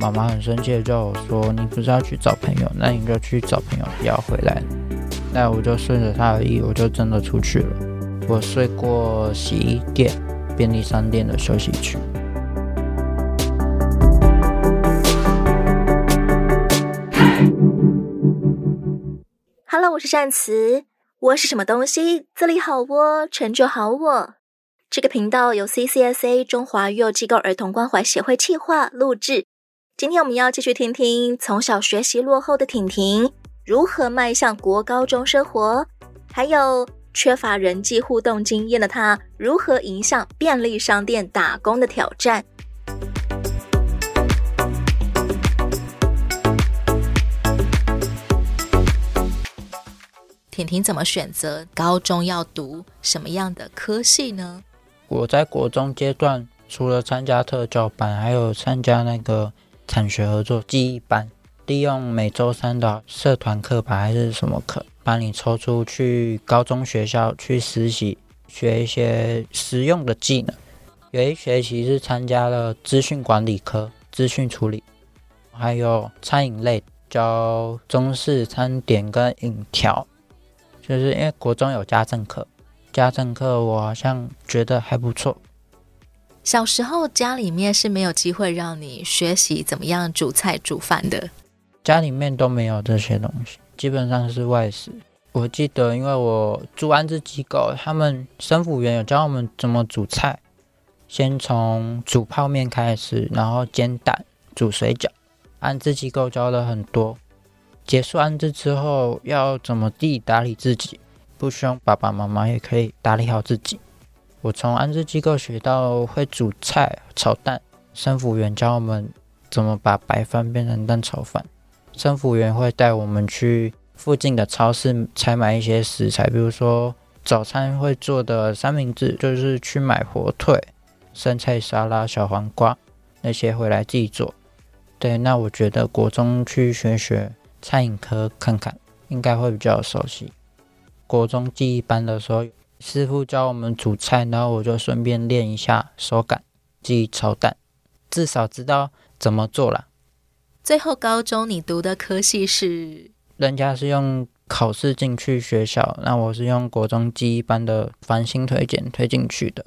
妈妈很生气的叫我说：“你不是要去找朋友，那你就去找朋友，不要回来。”那我就顺着她的意，我就真的出去了。我睡过洗衣店、便利商店的休息区。Hello，我是善慈。我是什么东西？这里好窝，成就好我。这个频道由 CCSA 中华幼机构儿童关怀协会企划录制。今天我们要继续听听从小学习落后的婷婷如何迈向国高中生活，还有缺乏人际互动经验的她如何迎向便利商店打工的挑战。婷婷怎么选择高中要读什么样的科系呢？我在国中阶段，除了参加特教班，还有参加那个产学合作技艺班，利用每周三的社团课吧，还是什么课，把你抽出去高中学校去实习，学一些实用的技能。有一学期是参加了资讯管理科，资讯处理，还有餐饮类，教中式餐点跟饮调，就是因为国中有家政课。家政课我好像觉得还不错。小时候家里面是没有机会让你学习怎么样煮菜煮饭的，家里面都没有这些东西，基本上是外食。我记得，因为我住安置机构，他们生辅员有教我们怎么煮菜，先从煮泡面开始，然后煎蛋、煮水饺。安置机构教了很多，结束安置之后要怎么地打理自己。不需要爸爸妈妈也可以打理好自己。我从安置机构学到会煮菜、炒蛋。生辅员教我们怎么把白饭变成蛋炒饭。生辅员会带我们去附近的超市采买一些食材，比如说早餐会做的三明治，就是去买火腿、生菜沙拉、小黄瓜那些回来自己做。对，那我觉得国中去学学餐饮科看看，应该会比较熟悉。国中记忆班的时候，师傅教我们煮菜，然后我就顺便练一下手感，自己炒蛋，至少知道怎么做了。最后高中你读的科系是？人家是用考试进去学校，那我是用国中记忆班的繁星推荐推进去的，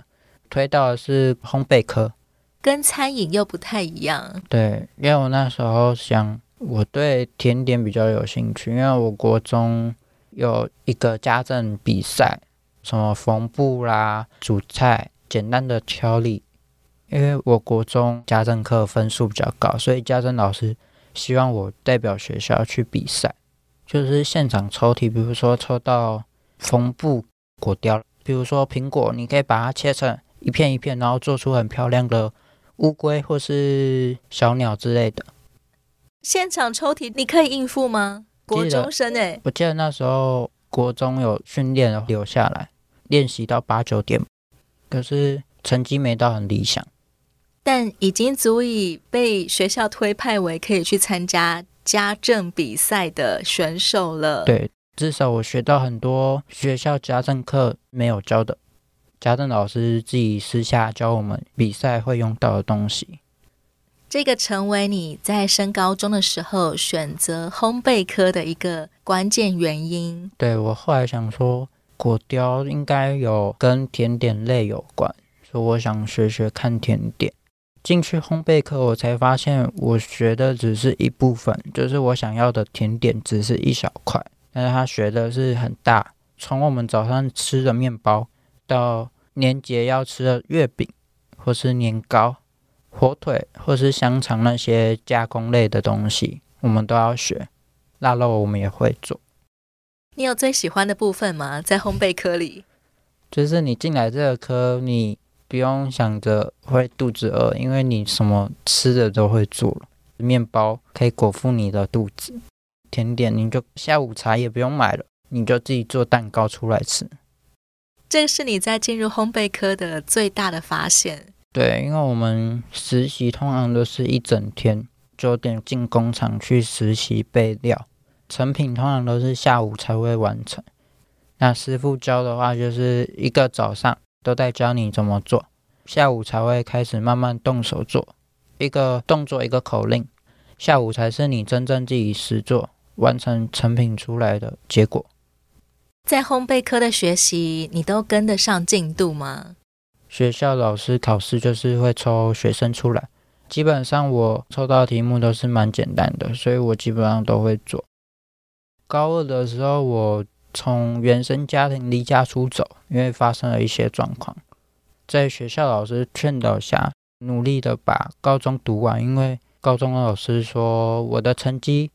推到的是烘焙科，跟餐饮又不太一样。对，因为我那时候想，我对甜点比较有兴趣，因为我国中。有一个家政比赛，什么缝布啦、煮菜、简单的调理。因为我国中家政课分数比较高，所以家政老师希望我代表学校去比赛，就是现场抽题。比如说抽到缝布果雕，比如说苹果，你可以把它切成一片一片，然后做出很漂亮的乌龟或是小鸟之类的。现场抽题，你可以应付吗？国中生哎，我记得那时候国中有训练留下来练习到八九点，可是成绩没到很理想，但已经足以被学校推派为可以去参加家政比赛的选手了。对，至少我学到很多学校家政课没有教的，家政老师自己私下教我们比赛会用到的东西。这个成为你在升高中的时候选择烘焙科的一个关键原因。对，我后来想说，果雕应该有跟甜点类有关，所以我想学学看甜点。进去烘焙课，我才发现我学的只是一部分，就是我想要的甜点只是一小块，但是他学的是很大，从我们早上吃的面包到年节要吃的月饼或是年糕。火腿或是香肠那些加工类的东西，我们都要学。腊肉我们也会做。你有最喜欢的部分吗？在烘焙科里，就是你进来这个科，你不用想着会肚子饿，因为你什么吃的都会做了。面包可以果腹你的肚子，甜点你就下午茶也不用买了，你就自己做蛋糕出来吃。这是你在进入烘焙科的最大的发现。对，因为我们实习通常都是一整天，九点进工厂去实习备料，成品通常都是下午才会完成。那师傅教的话，就是一个早上都在教你怎么做，下午才会开始慢慢动手做，一个动作一个口令，下午才是你真正自己实做完成成品出来的结果。在烘焙科的学习，你都跟得上进度吗？学校老师考试就是会抽学生出来，基本上我抽到题目都是蛮简单的，所以我基本上都会做。高二的时候，我从原生家庭离家出走，因为发生了一些状况，在学校老师劝导下，努力的把高中读完，因为高中的老师说我的成绩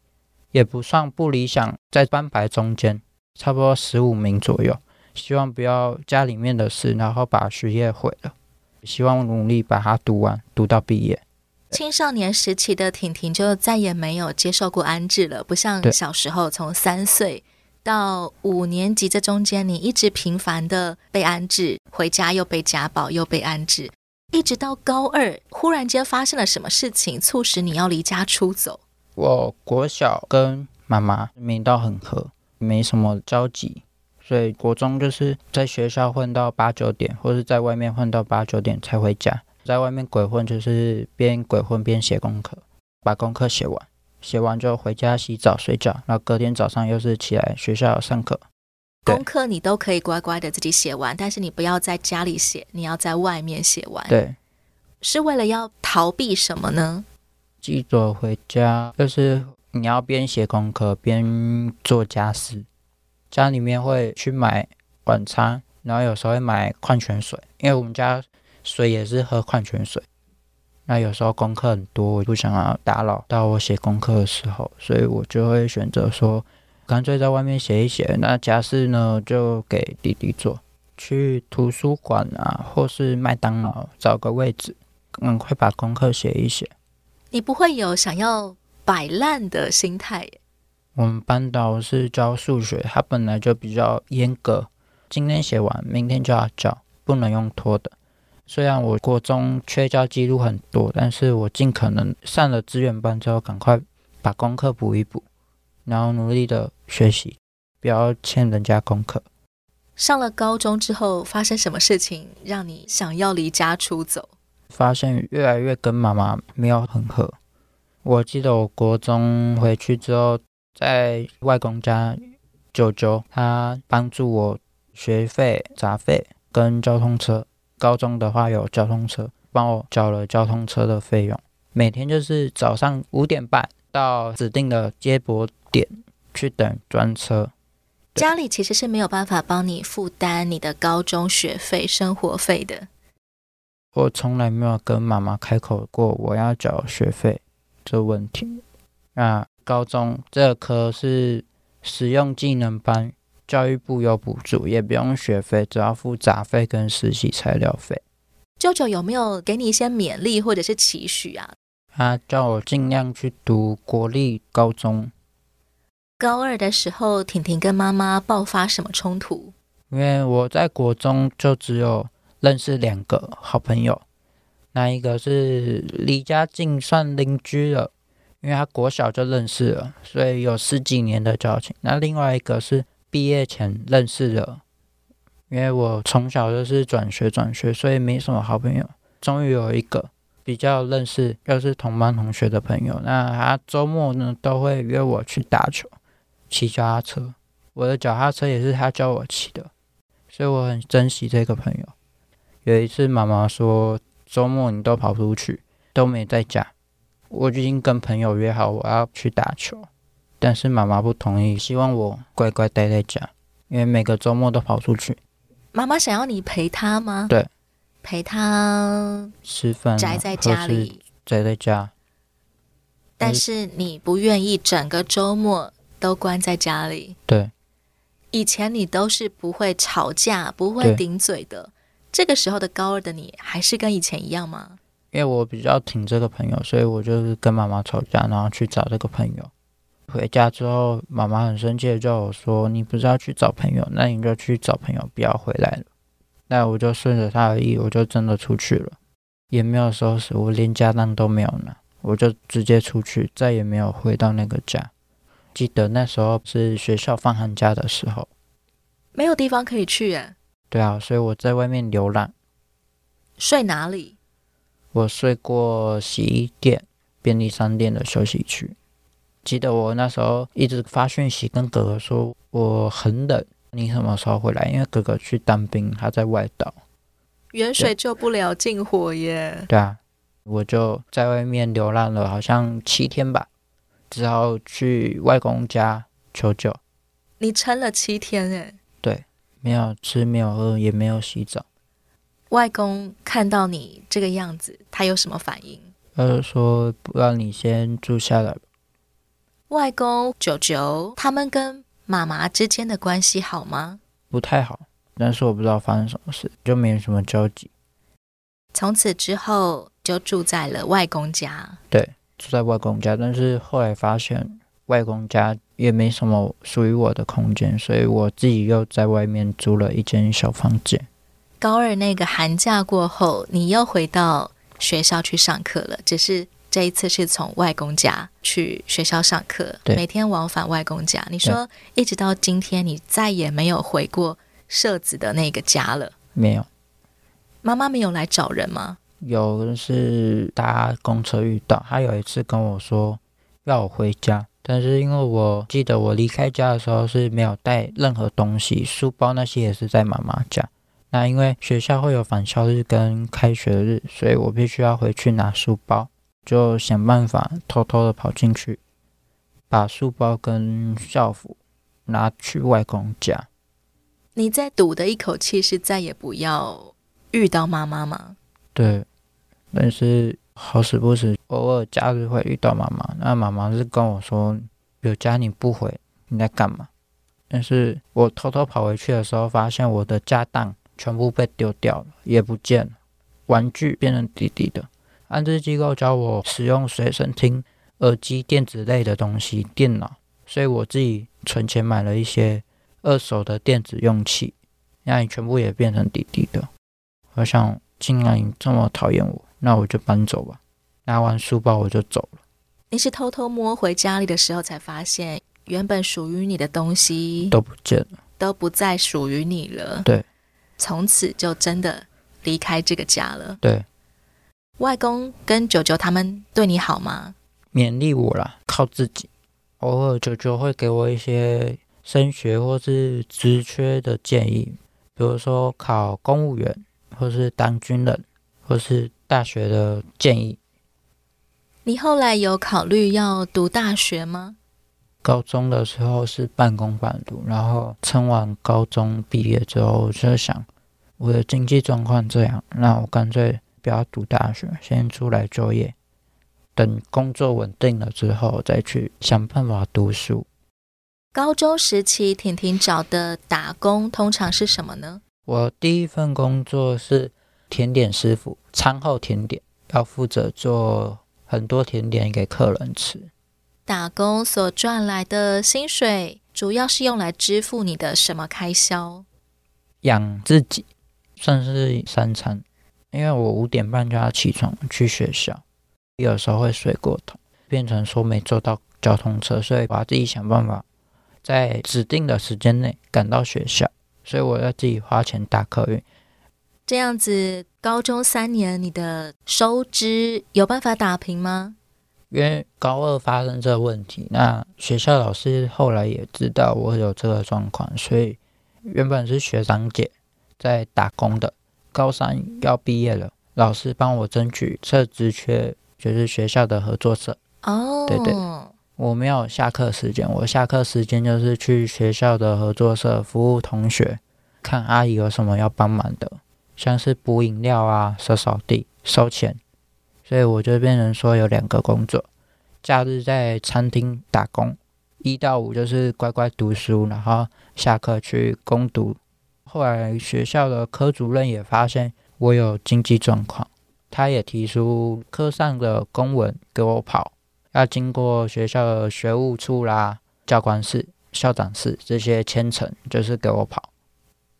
也不算不理想，在班排中间。差不多十五名左右，希望不要家里面的事，然后把学业毁了。希望努力把它读完，读到毕业。青少年时期的婷婷就再也没有接受过安置了，不像小时候，从三岁到五年级这中间，你一直频繁的被安置，回家又被家暴，又被安置，一直到高二，忽然间发生了什么事情，促使你要离家出走？我国小跟妈妈没到很合。没什么交集，所以国中就是在学校混到八九点，或是在外面混到八九点才回家。在外面鬼混就是边鬼混边写功课，把功课写完，写完就回家洗澡睡觉，然后隔天早上又是起来学校上课。功课你都可以乖乖的自己写完，但是你不要在家里写，你要在外面写完。对，是为了要逃避什么呢？记着回家就是。你要边写功课边做家事，家里面会去买晚餐，然后有时候会买矿泉水，因为我们家水也是喝矿泉水。那有时候功课很多，我不想要打扰到我写功课的时候，所以我就会选择说，干脆在外面写一写。那家事呢，就给弟弟做。去图书馆啊，或是麦当劳找个位置，赶快把功课写一写。你不会有想要摆烂的心态。我们班导是教数学，他本来就比较严格，今天写完，明天就要交，不能用拖的。虽然我国中缺交记录很多，但是我尽可能上了资源班之后，赶快把功课补一补，然后努力的学习，不要欠人家功课。上了高中之后，发生什么事情让你想要离家出走？发现越来越跟妈妈没有很合。我记得我国中回去之后，在外公家，舅舅他帮助我学费、杂费跟交通车。高中的话有交通车，帮我交了交通车的费用。每天就是早上五点半到指定的接驳点去等专车。家里其实是没有办法帮你负担你的高中学费、生活费的。我从来没有跟妈妈开口过我要缴学费。这问题，那高中这科是实用技能班，教育部有补助，也不用学费，只要付杂费跟实习材料费。舅舅有没有给你一些勉励或者是期许啊？他叫我尽量去读国立高中。高二的时候，婷婷跟妈妈爆发什么冲突？因为我在国中就只有认识两个好朋友。那一个是离家近，算邻居了，因为他国小就认识了，所以有十几年的交情。那另外一个是毕业前认识的，因为我从小就是转学转学，所以没什么好朋友。终于有一个比较认识，又是同班同学的朋友。那他周末呢都会约我去打球，骑脚踏车。我的脚踏车也是他教我骑的，所以我很珍惜这个朋友。有一次妈妈说。周末你都跑出去，都没在家。我已经跟朋友约好我要去打球，但是妈妈不同意，希望我乖乖待在家，因为每个周末都跑出去。妈妈想要你陪她吗？对，陪她吃饭，宅在家里，宅在家。但是你不愿意整个周末都关在家里。对，以前你都是不会吵架、不会顶嘴的。这个时候的高二的你，还是跟以前一样吗？因为我比较挺这个朋友，所以我就是跟妈妈吵架，然后去找这个朋友。回家之后，妈妈很生气的叫我说：“你不是要去找朋友，那你就去找朋友，不要回来了。”那我就顺着她的意，我就真的出去了，也没有收拾，我连家当都没有拿，我就直接出去，再也没有回到那个家。记得那时候是学校放寒假的时候，没有地方可以去耶。对啊，所以我在外面流浪。睡哪里？我睡过洗衣店，便利商店的休息区。记得我那时候一直发讯息跟哥哥说我很冷，你什么时候回来？因为哥哥去当兵，他在外岛，远水救不了近火耶。对啊，我就在外面流浪了，好像七天吧，只好去外公家求救。你撑了七天诶。对，没有吃，没有喝，也没有洗澡。外公看到你这个样子，他有什么反应？他就说：“不让你先住下来。”外公、舅舅他们跟妈妈之间的关系好吗？不太好，但是我不知道发生什么事，就没有什么交集。从此之后就住在了外公家。对，住在外公家，但是后来发现外公家也没什么属于我的空间，所以我自己又在外面租了一间小房间。高二那个寒假过后，你又回到学校去上课了，只是这一次是从外公家去学校上课，每天往返外公家。你说一直到今天，你再也没有回过社子的那个家了？没有。妈妈没有来找人吗？有，是搭公车遇到，他有一次跟我说要我回家，但是因为我记得我离开家的时候是没有带任何东西，书包那些也是在妈妈家。那因为学校会有返校日跟开学日，所以我必须要回去拿书包，就想办法偷偷的跑进去，把书包跟校服拿去外公家。你在赌的一口气是再也不要遇到妈妈吗？对，但是好死不死，偶尔假日会遇到妈妈。那妈妈是跟我说，有家你不回，你在干嘛？但是我偷偷跑回去的时候，发现我的家当。全部被丢掉了，也不见了，玩具变成滴滴的。安置机构教我使用随身听、耳机、电子类的东西、电脑，所以我自己存钱买了一些二手的电子用器，那你全部也变成滴滴的。我想，既然你这么讨厌我，那我就搬走吧。拿完书包我就走了。你是偷偷摸回家里的时候才发现，原本属于你的东西都不见了，都不再属于你了。对。从此就真的离开这个家了。对，外公跟舅舅他们对你好吗？勉励我啦，靠自己。偶尔舅舅会给我一些升学或是职缺的建议，比如说考公务员，或是当军人，或是大学的建议。你后来有考虑要读大学吗？高中的时候是半工半读，然后撑完高中毕业之后，我就想我的经济状况这样，那我干脆不要读大学，先出来就业，等工作稳定了之后再去想办法读书。高中时期，婷婷找的打工通常是什么呢？我第一份工作是甜点师傅，餐后甜点，要负责做很多甜点给客人吃。打工所赚来的薪水，主要是用来支付你的什么开销？养自己，算是三餐。因为我五点半就要起床去学校，有时候会睡过头，变成说没坐到交通车，所以我要自己想办法在指定的时间内赶到学校，所以我要自己花钱打客运。这样子，高中三年你的收支有办法打平吗？因为高二发生这个问题，那学校老师后来也知道我有这个状况，所以原本是学长姐在打工的，高三要毕业了，老师帮我争取这职缺，就是学校的合作社。哦，对对，我没有下课时间，我下课时间就是去学校的合作社服务同学，看阿姨有什么要帮忙的，像是补饮料啊、扫扫地、收钱。所以我就变成说有两个工作，假日在餐厅打工，一到五就是乖乖读书，然后下课去攻读。后来学校的科主任也发现我有经济状况，他也提出科上的公文给我跑，要经过学校的学务处啦、教官室、校长室这些签呈，就是给我跑。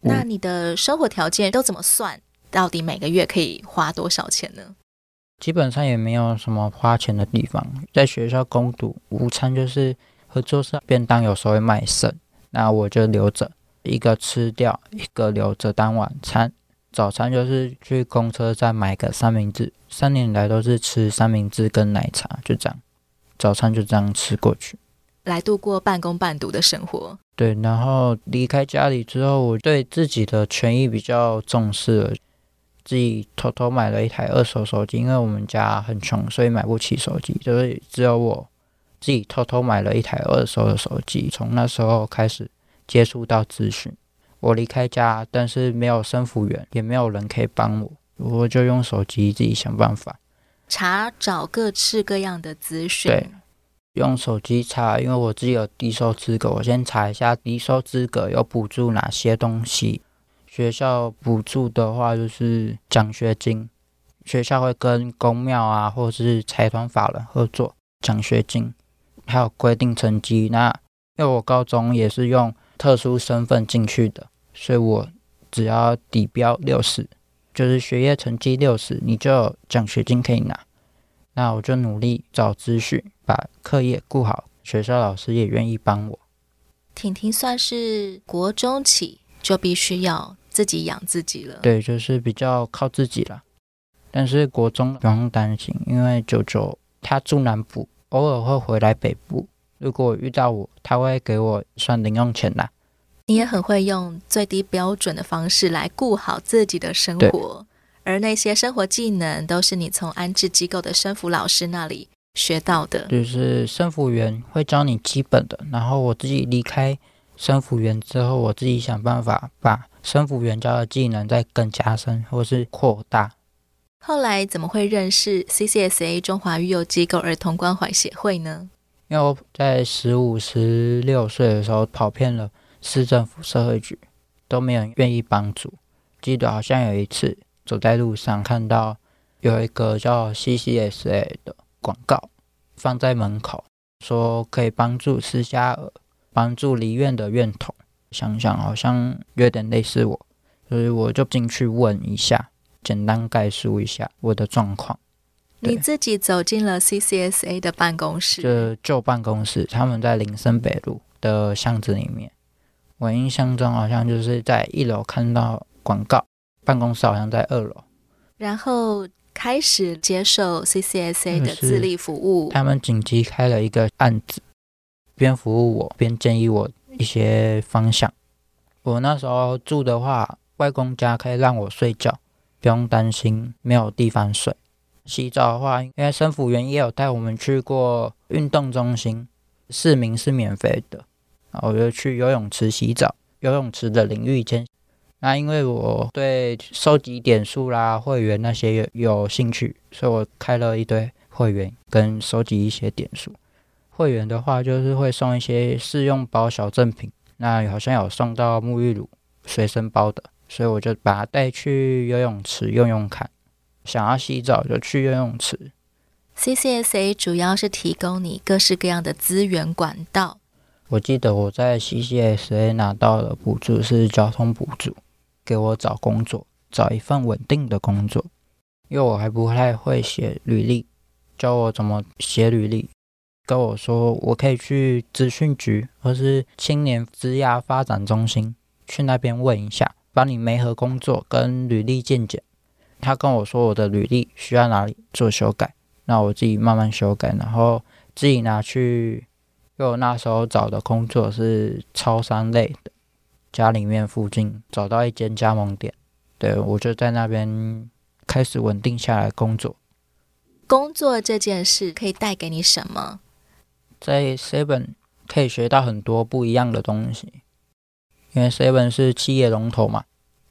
那你的生活条件都怎么算？到底每个月可以花多少钱呢？基本上也没有什么花钱的地方，在学校攻读，午餐就是合作社便当，有时候会卖剩，那我就留着，一个吃掉，一个留着当晚餐。早餐就是去公车站买个三明治，三年来都是吃三明治跟奶茶，就这样，早餐就这样吃过去，来度过半工半读的生活。对，然后离开家里之后，我对自己的权益比较重视了，自己偷偷买了一台二手手机，因为我们家很穷，所以买不起手机，就是只有我自己偷偷买了一台二手的手机。从那时候开始接触到资讯。我离开家，但是没有生辅员，也没有人可以帮我，我就用手机自己想办法查找各式各样的资讯。对，用手机查，因为我自己有低收资格，我先查一下低收资格有补助哪些东西。学校补助的话，就是奖学金，学校会跟公庙啊，或者是财团法人合作，奖学金，还有规定成绩。那因为我高中也是用。特殊身份进去的，所以我只要底标六十，就是学业成绩六十，你就有奖学金可以拿。那我就努力找资讯，把课业顾好，学校老师也愿意帮我。婷婷算是国中起就必须要自己养自己了，对，就是比较靠自己了。但是国中不用担心，因为九九他住南部，偶尔会回来北部。如果遇到我，他会给我算零用钱的。你也很会用最低标准的方式来顾好自己的生活，而那些生活技能都是你从安置机构的生辅老师那里学到的。就是生辅员会教你基本的，然后我自己离开生辅员之后，我自己想办法把生辅员教的技能再更加深或是扩大。后来怎么会认识 CCSA 中华育幼机构儿童关怀协会呢？因为我在十五、十六岁的时候跑遍了市政府、社会局，都没有人愿意帮助。记得好像有一次走在路上，看到有一个叫 CCSA 的广告放在门口，说可以帮助失家儿、帮助离院的院童。想想好像有点类似我，所以我就进去问一下，简单概述一下我的状况。你自己走进了 CCSA 的办公室，就旧办公室，他们在林森北路的巷子里面。我印象中好像就是在一楼看到广告，办公室好像在二楼。然后开始接受 CCSA 的自立服务。他们紧急开了一个案子，边服务我边建议我一些方向。我那时候住的话，外公家可以让我睡觉，不用担心没有地方睡。洗澡的话，因为生辅员也有带我们去过运动中心，市民是免费的，然后我就去游泳池洗澡，游泳池的淋浴间。那因为我对收集点数啦、会员那些有有兴趣，所以我开了一堆会员跟收集一些点数。会员的话就是会送一些试用包小赠品，那好像有送到沐浴乳随身包的，所以我就把它带去游泳池用用看。想要洗澡就去游泳池。CCSA 主要是提供你各式各样的资源管道。我记得我在 CCSA 拿到的补助是交通补助，给我找工作，找一份稳定的工作。因为我还不太会写履历，教我怎么写履历，跟我说我可以去资讯局或是青年职涯发展中心去那边问一下，帮你媒合工作跟履历见检。他跟我说我的履历需要哪里做修改，那我自己慢慢修改，然后自己拿去。因为我那时候找的工作是超商类的，家里面附近找到一间加盟店，对，我就在那边开始稳定下来工作。工作这件事可以带给你什么？在 Seven 可以学到很多不一样的东西，因为 Seven 是企业龙头嘛。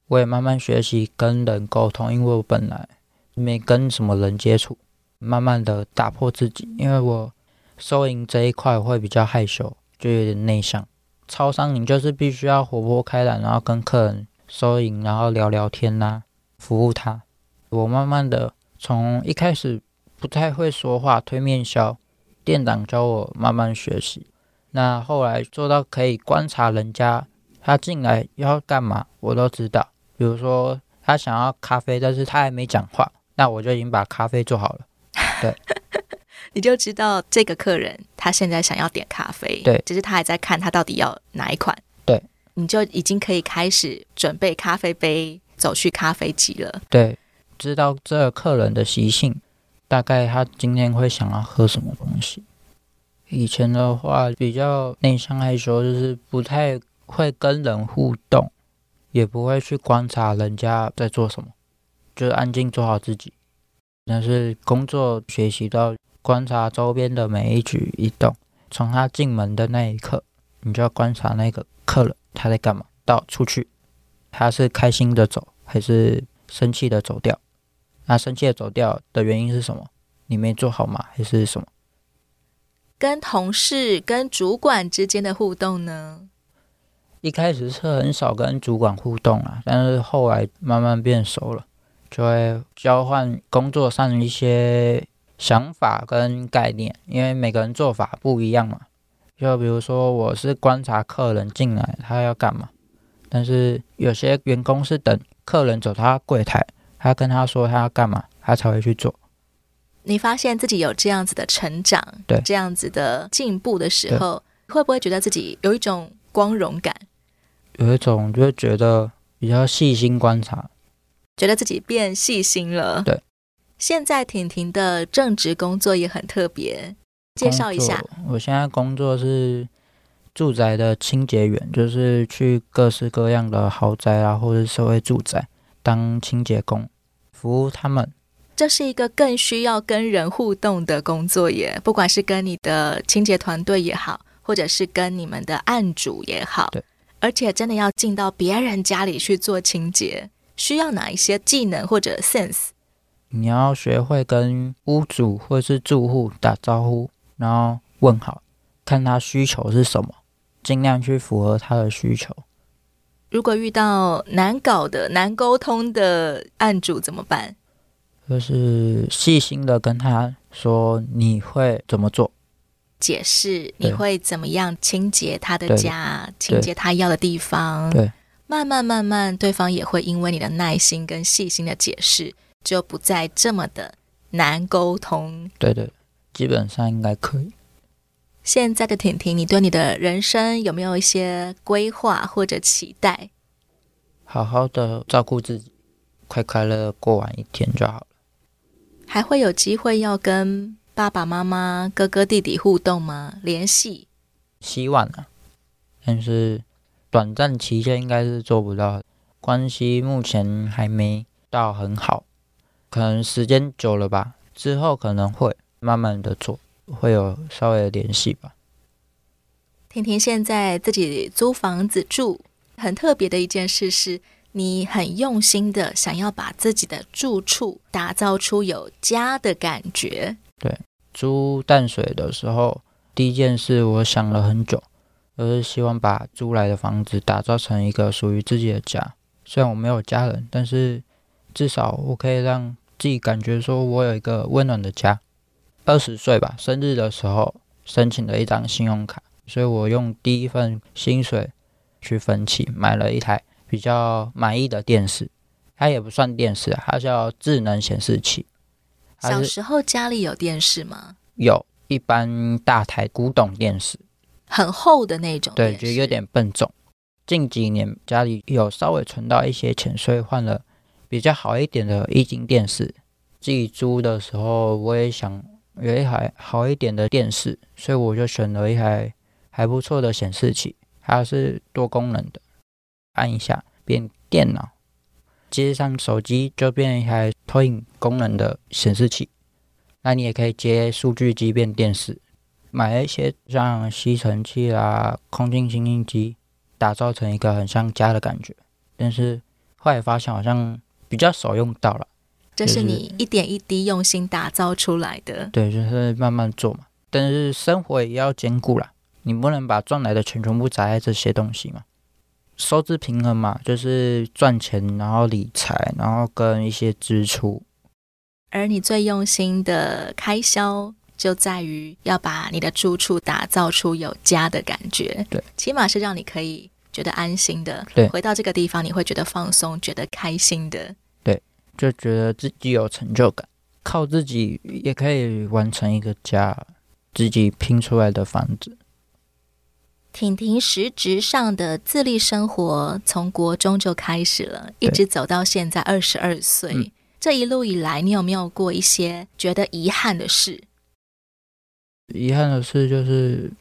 我也慢慢学习跟人沟通，因为我本来没跟什么人接触，慢慢的打破自己。因为我收银这一块会比较害羞，就有点内向。超商你就是必须要活泼开朗，然后跟客人收银，然后聊聊天呐、服务他。我慢慢的从一开始不太会说话，推面销，店长教我慢慢学习。那后来做到可以观察人家，他进来要干嘛，我都知道。比如说，他想要咖啡，但是他还没讲话，那我就已经把咖啡做好了。对，你就知道这个客人他现在想要点咖啡，对，只是他还在看他到底要哪一款。对，你就已经可以开始准备咖啡杯，走去咖啡机了。对，知道这个客人的习性，大概他今天会想要喝什么东西。以前的话比较内向害羞，就是不太会跟人互动，也不会去观察人家在做什么，就是安静做好自己。但是工作学习到观察周边的每一举一动，从他进门的那一刻，你就要观察那个客人他在干嘛，到出去，他是开心的走还是生气的走掉？那生气的走掉的原因是什么？你没做好吗？还是什么？跟同事、跟主管之间的互动呢？一开始是很少跟主管互动啊，但是后来慢慢变熟了，就会交换工作上的一些想法跟概念，因为每个人做法不一样嘛。就比如说，我是观察客人进来他要干嘛，但是有些员工是等客人走他柜台，他跟他说他要干嘛，他才会去做。你发现自己有这样子的成长，对，这样子的进步的时候，会不会觉得自己有一种光荣感？有一种就会觉得比较细心观察，觉得自己变细心了。对，现在婷婷的正职工作也很特别，介绍一下。我现在工作是住宅的清洁员，就是去各式各样的豪宅啊，或者是社会住宅当清洁工，服务他们。这是一个更需要跟人互动的工作耶，不管是跟你的清洁团队也好，或者是跟你们的案主也好，对，而且真的要进到别人家里去做清洁，需要哪一些技能或者 sense？你要学会跟屋主或是住户打招呼，然后问好，看他需求是什么，尽量去符合他的需求。如果遇到难搞的、难沟通的案主怎么办？就是细心的跟他说你会怎么做，解释你会怎么样清洁他的家，清洁他要的地方。对，慢慢慢慢，对方也会因为你的耐心跟细心的解释，就不再这么的难沟通。对对，基本上应该可以。现在的婷婷，你对你的人生有没有一些规划或者期待？好好的照顾自己，快快乐乐过完一天就好了。还会有机会要跟爸爸妈妈、哥哥弟弟互动吗？联系？希望啊，但是短暂期间应该是做不到。关系目前还没到很好，可能时间久了吧，之后可能会慢慢的做，会有稍微的联系吧。婷婷现在自己租房子住，很特别的一件事是。你很用心的想要把自己的住处打造出有家的感觉。对，租淡水的时候，第一件事我想了很久，而是希望把租来的房子打造成一个属于自己的家。虽然我没有家人，但是至少我可以让自己感觉说我有一个温暖的家。二十岁吧，生日的时候申请了一张信用卡，所以我用第一份薪水去分期买了一台。比较满意的电视，它也不算电视，它叫智能显示器。小时候家里有电视吗？有，一般大台古董电视，很厚的那种。对，就有点笨重。近几年家里有稍微存到一些钱，所以换了比较好一点的液晶电视。自己租的时候，我也想有一台好一点的电视，所以我就选了一台还不错的显示器，它是多功能的。按一下变电脑，接上手机就变一台投影功能的显示器。那你也可以接数据机变电视，买一些像吸尘器啦、空气清净机，打造成一个很像家的感觉。但是后来发现好像比较少用到了。这是你一点一滴用心打造出来的。对，就是慢慢做嘛。但是生活也要兼顾啦，你不能把赚来的钱全部砸在这些东西嘛。收支平衡嘛，就是赚钱，然后理财，然后跟一些支出。而你最用心的开销，就在于要把你的住处打造出有家的感觉。对，起码是让你可以觉得安心的。对，回到这个地方，你会觉得放松，觉得开心的。对，就觉得自己有成就感，靠自己也可以完成一个家，自己拼出来的房子。婷婷实质上的自立生活从国中就开始了，一直走到现在二十二岁。嗯、这一路以来，你有没有过一些觉得遗憾的事？遗憾的事就是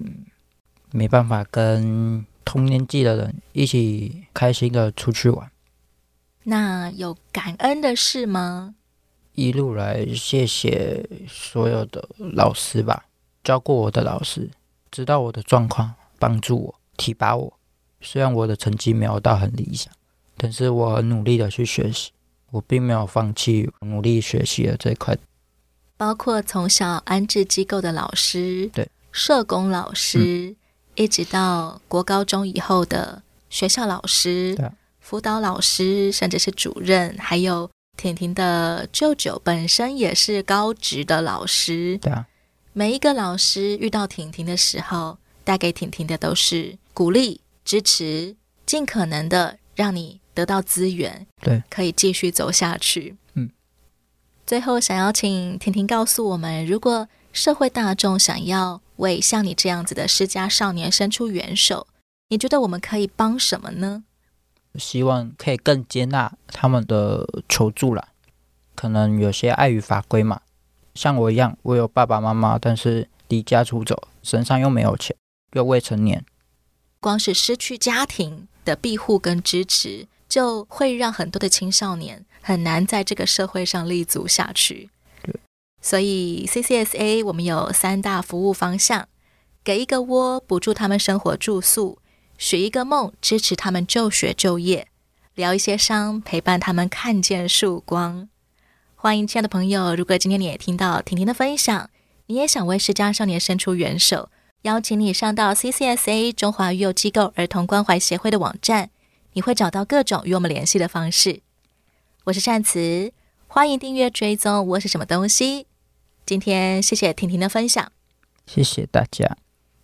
没办法跟同年纪的人一起开心的出去玩。那有感恩的事吗？一路来，谢谢所有的老师吧，教过我的老师，知道我的状况。帮助我提拔我，虽然我的成绩没有到很理想，但是我很努力的去学习，我并没有放弃努力学习的这一块。包括从小安置机构的老师，对，社工老师，嗯、一直到国高中以后的学校老师、对辅导老师，甚至是主任，还有婷婷的舅舅本身也是高职的老师。对啊，每一个老师遇到婷婷的时候。带给婷婷的都是鼓励、支持，尽可能的让你得到资源，对，可以继续走下去。嗯，最后想要请婷婷告诉我们，如果社会大众想要为像你这样子的失家少年伸出援手，你觉得我们可以帮什么呢？希望可以更接纳他们的求助啦。可能有些碍于法规嘛，像我一样，我有爸爸妈妈，但是离家出走，身上又没有钱。又未成年，光是失去家庭的庇护跟支持，就会让很多的青少年很难在这个社会上立足下去。对所以 CCSA 我们有三大服务方向：给一个窝，补助他们生活住宿；许一个梦，支持他们就学就业；疗一些伤，陪伴他们看见曙光。欢迎亲爱的朋友，如果今天你也听到婷婷的分享，你也想为失家少年伸出援手。邀请你上到 CCSA 中华育幼机构儿童关怀协会的网站，你会找到各种与我们联系的方式。我是善慈，欢迎订阅追踪我是什么东西。今天谢谢婷婷的分享，谢谢大家，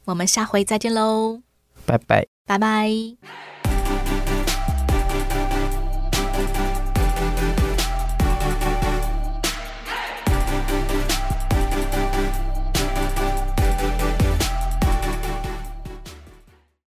我们下回再见喽，拜拜，拜拜。